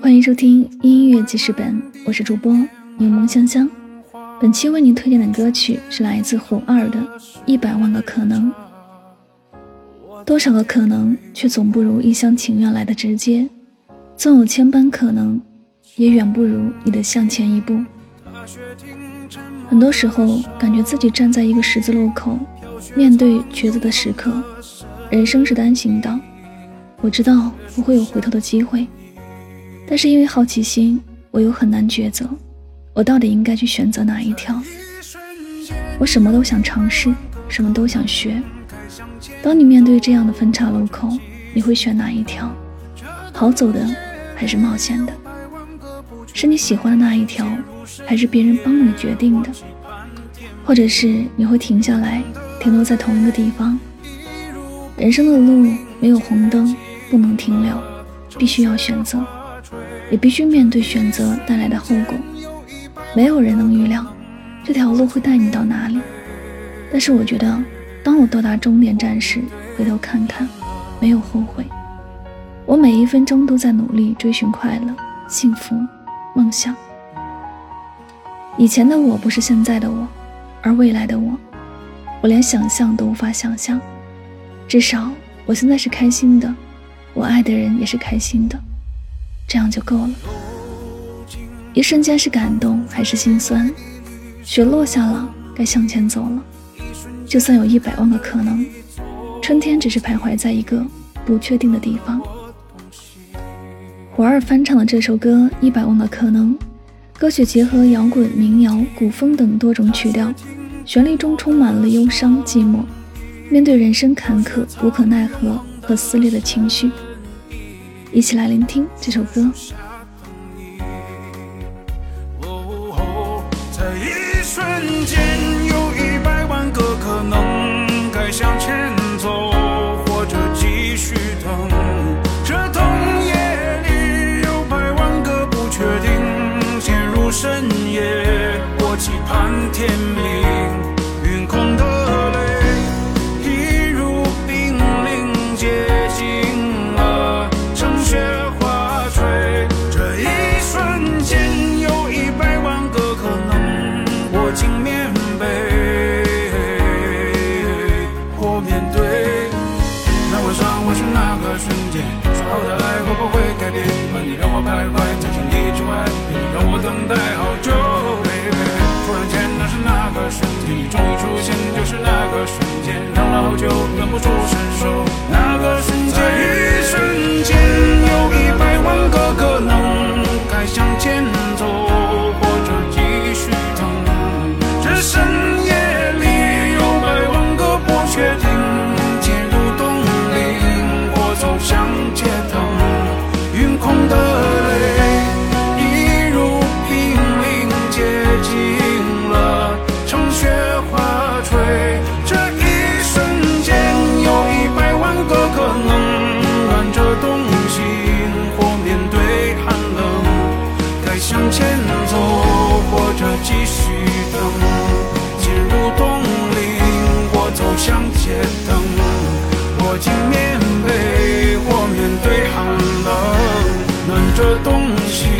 欢迎收听音乐记事本，我是主播柠檬香香。本期为您推荐的歌曲是来自胡二的《一百万个可能》。多少个可能，却总不如一厢情愿来的直接。纵有千般可能，也远不如你的向前一步。很多时候，感觉自己站在一个十字路口，面对抉择的时刻。人生是单行道，我知道不会有回头的机会，但是因为好奇心，我又很难抉择，我到底应该去选择哪一条？我什么都想尝试，什么都想学。当你面对这样的分岔路口，你会选哪一条？好走的还是冒险的？是你喜欢的那一条，还是别人帮你决定的？或者是你会停下来，停留在同一个地方？人生的路没有红灯，不能停留，必须要选择，也必须面对选择带来的后果。没有人能预料这条路会带你到哪里，但是我觉得，当我到达终点站时，回头看看，没有后悔。我每一分钟都在努力追寻快乐、幸福、梦想。以前的我不是现在的我，而未来的我，我连想象都无法想象。至少我现在是开心的，我爱的人也是开心的，这样就够了。一瞬间是感动还是心酸？雪落下了，该向前走了。就算有一百万个可能，春天只是徘徊在一个不确定的地方。胡二翻唱的这首歌《一百万个可能》，歌曲结合摇滚、民谣、古风等多种曲调，旋律中充满了忧伤、寂寞。面对人生坎坷、无可奈何和撕裂的情绪，一起来聆听这首歌。一瞬间，不伸手。向前走，或者继续等，进入冬令或走向前灯，裹紧棉被或面对寒冷，暖着东西。